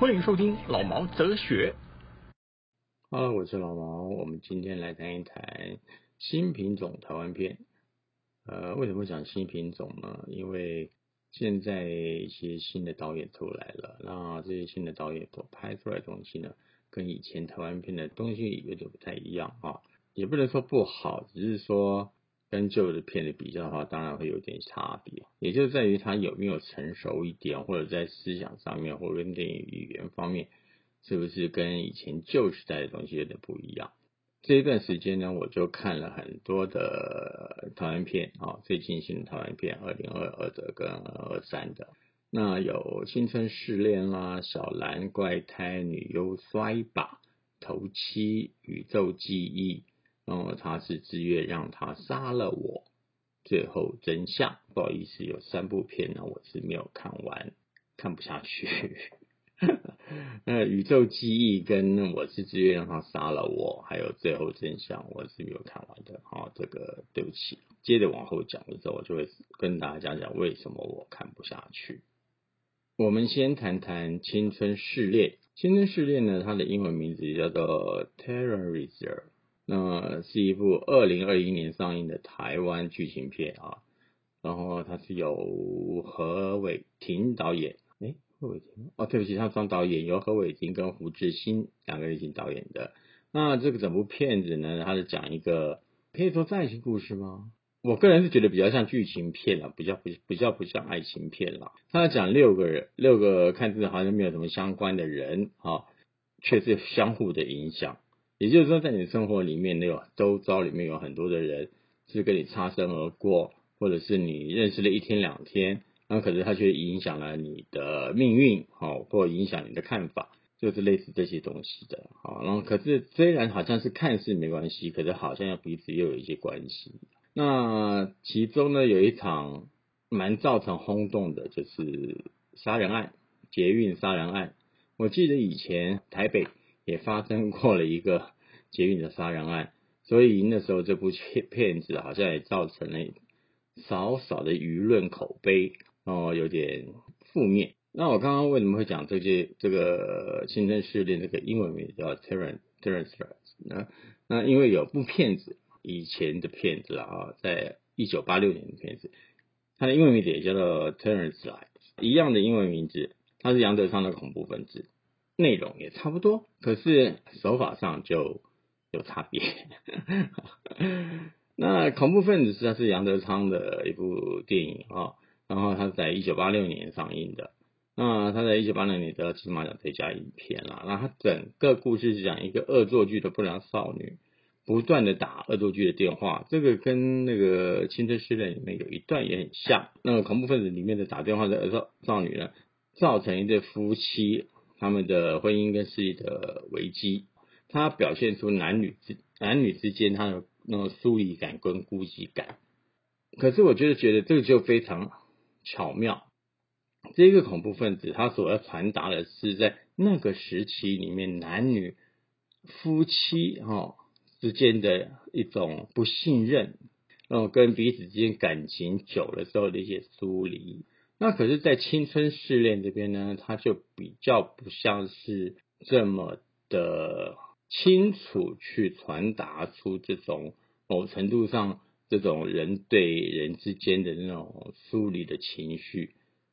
欢迎收听老毛哲学。Hello，我是老毛，我们今天来谈一谈新品种台湾片。呃，为什么讲新品种呢？因为现在一些新的导演出来了，那这些新的导演所拍出来的东西呢，跟以前台湾片的东西有点不太一样啊，也不能说不好，只是说跟旧的片子比较的话，当然会有点差别，也就在于它有没有成熟一点，或者在思想上面，或者跟电影语言方面，是不是跟以前旧时代的东西有点不一样？这一段时间呢，我就看了很多的台湾片啊，最近新的台湾片，二零二二的跟二三的，那有青春试炼啦、小兰怪胎、女优摔把、头七、宇宙记忆，然后他是自愿让他杀了我，最后真相，不好意思，有三部片呢，我是没有看完，看不下去。那宇宙记忆跟我是自愿让他杀了我，还有最后真相，我是没有看完的。好、这个对不起，接着往后讲的时候，我就会跟大家讲讲为什么我看不下去。我们先谈谈《青春试炼》。《青春试炼》呢，它的英文名字叫做《Terrorizer》，那是一部二零二一年上映的台湾剧情片啊。然后它是由何伟霆导演，何伟霆哦，对不起，他双导演由何伟霆跟胡志新两个人一起导演的。那这个整部片子呢，它是讲一个可以说是爱情故事吗？我个人是觉得比较像剧情片了，比较不比较不像爱情片了。他讲六个人，六个看似好像没有什么相关的人啊，却是相互的影响。也就是说，在你生活里面，那有周遭里面有很多的人是跟你擦身而过，或者是你认识了一天两天，然后可是他却影响了你的命运，好，或影响你的看法，就是类似这些东西的，好，然后可是虽然好像是看似没关系，可是好像要彼此又有一些关系。那其中呢，有一场蛮造成轰动的，就是杀人案，捷运杀人案。我记得以前台北也发生过了一个捷运的杀人案，所以那时候这部片片子好像也造成了少少的舆论口碑哦，有点负面。那我刚刚为什么会讲这些这个青春试炼这个英文名叫 Terrence Terrence 呢？那因为有部片子。以前的片子啊，在一九八六年的片子，它的英文名字也叫做 Terrence，一样的英文名字，它是杨德昌的恐怖分子，内容也差不多，可是手法上就有差别。那恐怖分子实际上是杨德昌的一部电影啊，然后它在一九八六年上映的，那他在一九八六年得到金马奖最佳影片啦，那他整个故事是讲一个恶作剧的不良少女。不断的打恶作剧的电话，这个跟那个《青春试炼》里面有一段也很像。那个恐怖分子里面的打电话的少少女呢，造成一对夫妻他们的婚姻跟事业的危机。他表现出男女之男女之间他的那种疏离感跟孤寂感。可是我觉得觉得这个就非常巧妙。这个恐怖分子他所要传达的是在那个时期里面男女夫妻哈。哦之间的一种不信任，然后跟彼此之间感情久了之后的一些疏离。那可是，在青春试炼这边呢，他就比较不像是这么的清楚去传达出这种某程度上这种人对人之间的那种疏离的情绪。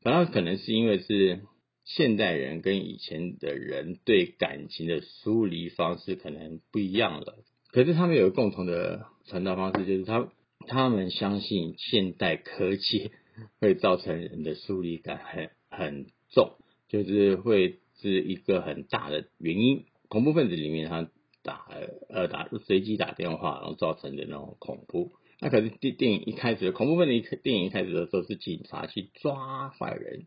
反而可能是因为是现代人跟以前的人对感情的疏离方式可能不一样了。可是他们有个共同的传达方式，就是他他们相信现代科技 会造成人的疏离感很很重，就是会是一个很大的原因。恐怖分子里面他打呃打随机打电话，然后造成的那种恐怖。那可是电电影一开始，恐怖分子电影一开始的时候是警察去抓坏人，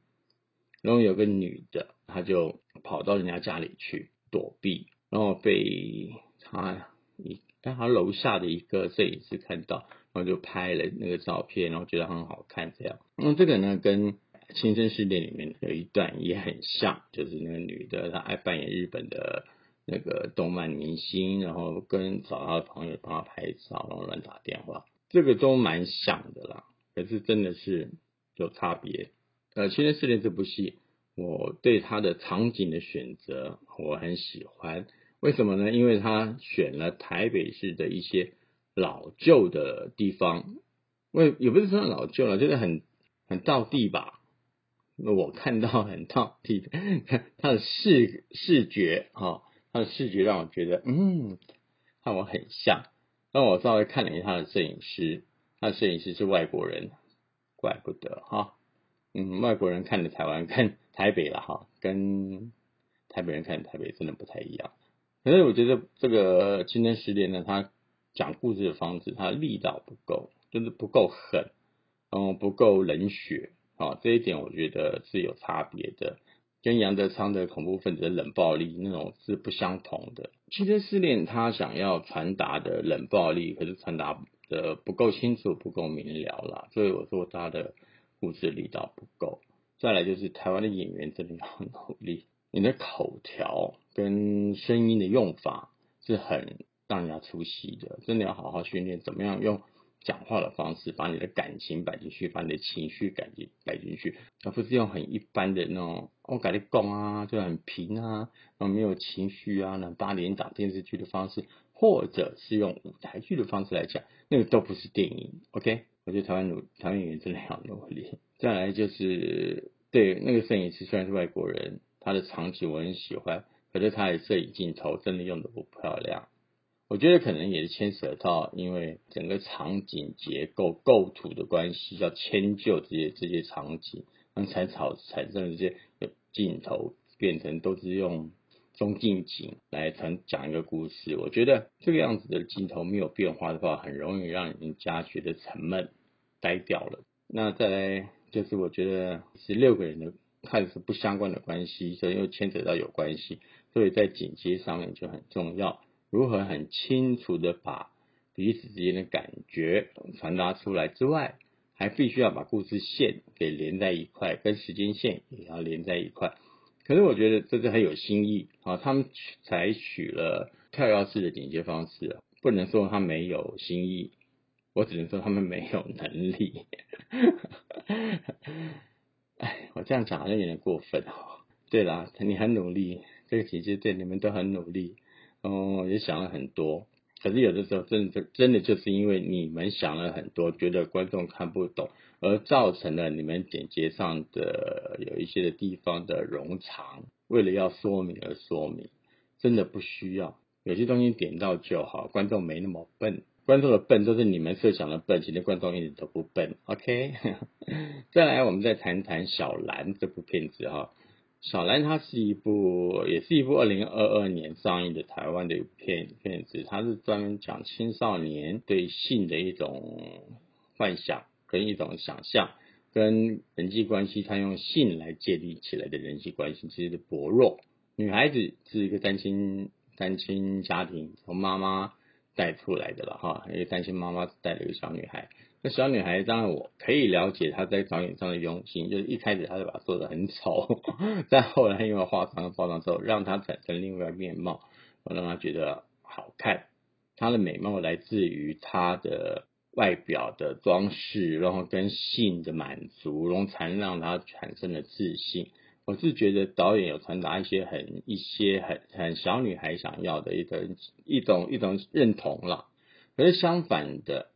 然后有个女的，她就跑到人家家里去躲避，然后被。他一让他楼下的一个摄影师看到，然后就拍了那个照片，然后觉得很好看，这样。那这个呢，跟《亲生试恋》里面有一段也很像，就是那个女的她爱扮演日本的那个动漫明星，然后跟找她的朋友帮她拍照，然后乱打电话，这个都蛮像的啦。可是真的是有差别。呃，《亲生试恋》这部戏，我对它的场景的选择我很喜欢。为什么呢？因为他选了台北市的一些老旧的地方，为也不是说老旧了，就是很很到地吧。我看到很道地，他的视视觉哈，他的视觉让我觉得，嗯，和我很像。那我稍微看了一下他的摄影师，他的摄影师是外国人，怪不得哈。嗯，外国人看的台湾 看台北了哈，跟台北人看的台北真的不太一样。可是我觉得这个《青春失恋》呢，他讲故事的方式，他力道不够，就是不够狠，嗯，不够冷血啊，这一点我觉得是有差别的，跟杨德昌的恐怖分子的冷暴力那种是不相同的。《汽车失恋》他想要传达的冷暴力，可是传达的不够清楚，不够明了啦，所以我说他的故事力道不够。再来就是台湾的演员真的要努力。你的口条跟声音的用法是很让人家出戏的，真的要好好训练，怎么样用讲话的方式把你的感情摆进去，把你的情绪感进摆进去，而不是用很一般的那种我跟你讲啊，就很平啊，然后没有情绪啊，那八连档电视剧的方式，或者是用舞台剧的方式来讲，那个都不是电影。OK，我觉得台湾努台湾演员真的要努力。再来就是对那个摄影师虽然是外国人。他的场景我很喜欢，可是他的摄影镜头真的用的不漂亮。我觉得可能也是牵涉到，因为整个场景结构构图的关系，要迁就这些这些场景，让才草产生这些镜头变成都是用中近景来讲讲一个故事。我觉得这个样子的镜头没有变化的话，很容易让人家觉得沉闷、呆掉了。那再来就是我觉得是六个人的。看是不相关的关系，所以又牵扯到有关系，所以在剪接上面就很重要。如何很清楚的把彼此之间的感觉传达出来之外，还必须要把故事线给连在一块，跟时间线也要连在一块。可是我觉得这是很有新意啊！他们采取了跳跃式的剪接方式，不能说他没有新意，我只能说他们没有能力。哎，我这样讲好像有点过分哦。对啦，你很努力，这个姐姐对你们都很努力，哦，也想了很多。可是有的时候，真的真的就是因为你们想了很多，觉得观众看不懂，而造成了你们剪接上的有一些的地方的冗长，为了要说明而说明，真的不需要。有些东西点到就好，观众没那么笨。观众的笨都是你们设想的笨，其实观众一点都不笨。OK，再来我们再谈谈小兰这部片子哈。小兰它是一部，也是一部二零二二年上映的台湾的片片子，它是专门讲青少年对性的一种幻想跟一种想象，跟人际关系，他用性来建立起来的人际关系其实的薄弱。女孩子是一个单亲单亲家庭，从妈妈。带出来的了哈，因为单亲妈妈带了一个小女孩。那小女孩当然我可以了解她在导演上的用心，就是一开始她就把她做的很丑，再后来因为化妆化妆之后，让她产生另外面貌，我让她觉得好看。她的美貌来自于她的外表的装饰，然后跟性的满足，然后才让她产生了自信。我是觉得导演有传达一些很一些很很小女孩想要的一种一种一种认同了，可是相反的，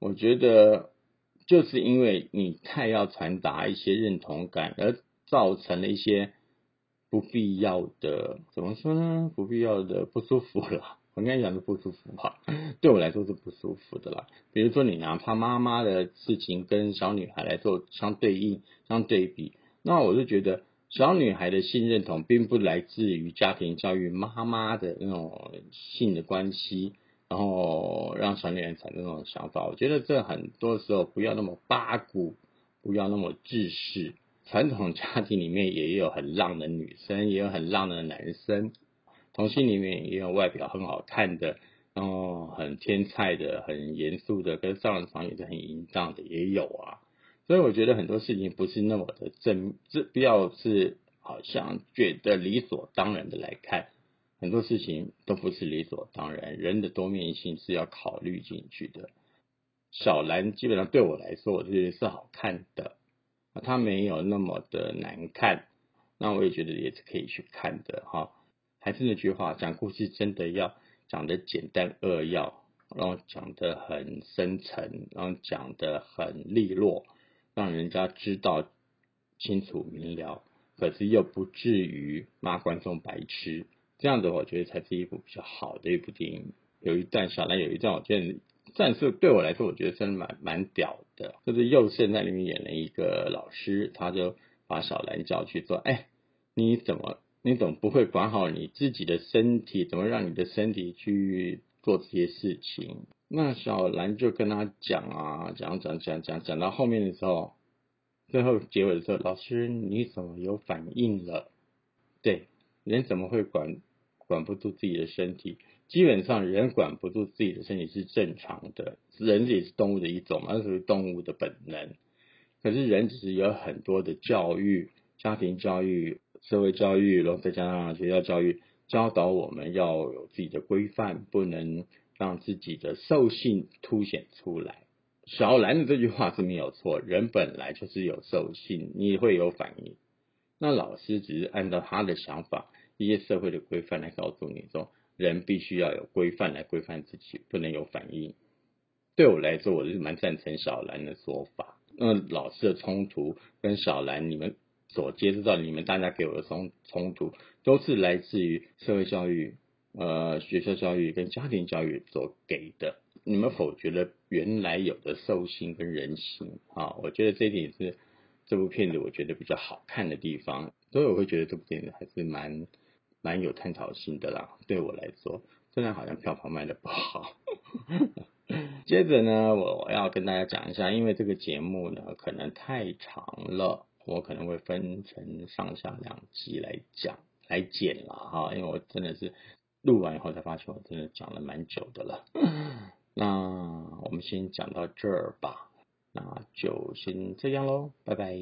我觉得就是因为你太要传达一些认同感，而造成了一些不必要的怎么说呢？不必要的不舒服了。我应该讲是不舒服吧？对我来说是不舒服的啦。比如说你拿他妈妈的事情跟小女孩来做相对应、相对比。那我就觉得，小女孩的性认同并不来自于家庭教育妈妈的那种性的关系，然后让小女人产生这种想法。我觉得这很多时候不要那么八股，不要那么自私。传统家庭里面也有很浪的女生，也有很浪的男生，同性里面也有外表很好看的，然后很天才的、很严肃的，跟上了床也是很淫荡的，也有啊。所以我觉得很多事情不是那么的正，这不要是好像觉得理所当然的来看，很多事情都不是理所当然，人的多面性是要考虑进去的。小兰基本上对我来说，我觉得是好看的，她没有那么的难看，那我也觉得也是可以去看的哈。还是那句话，讲故事真的要讲的简单扼要，然后讲的很深沉，然后讲的很利落，让人家知道清楚明了，可是又不至于骂观众白痴。这样的我觉得才是一部比较好的一部电影。有一段小兰有一段，我觉得战术对我来说，我觉得真的蛮蛮屌的。就是佑胜在里面演了一个老师，他就把小兰叫去做，哎，你怎么？你怎么不会管好你自己的身体？怎么让你的身体去做这些事情？那小兰就跟他讲啊，讲讲讲讲讲到后面的时候，最后结尾的时候，老师你怎么有反应了？对，人怎么会管管不住自己的身体？基本上人管不住自己的身体是正常的，人也是动物的一种嘛，那属于动物的本能。可是人只是有很多的教育，家庭教育。社会教育，然后再加上学校教育，教导我们要有自己的规范，不能让自己的兽性凸显出来。小兰的这句话是没有错，人本来就是有兽性，你会有反应。那老师只是按照他的想法，一些社会的规范来告诉你说，人必须要有规范来规范自己，不能有反应。对我来说，我是蛮赞成小兰的说法。那老师的冲突跟小兰，你们。所接触到你们大家给我的冲冲突，都是来自于社会教育、呃学校教育跟家庭教育所给的。你们否决了原来有的兽性跟人性啊？我觉得这一点是这部片子我觉得比较好看的地方。所以我会觉得这部电影还是蛮蛮有探讨性的啦。对我来说，虽然好像票房卖的不好。接着呢，我要跟大家讲一下，因为这个节目呢可能太长了。我可能会分成上下两集来讲来剪了哈，因为我真的是录完以后才发现我真的讲了蛮久的了。那我们先讲到这儿吧，那就先这样喽，拜拜。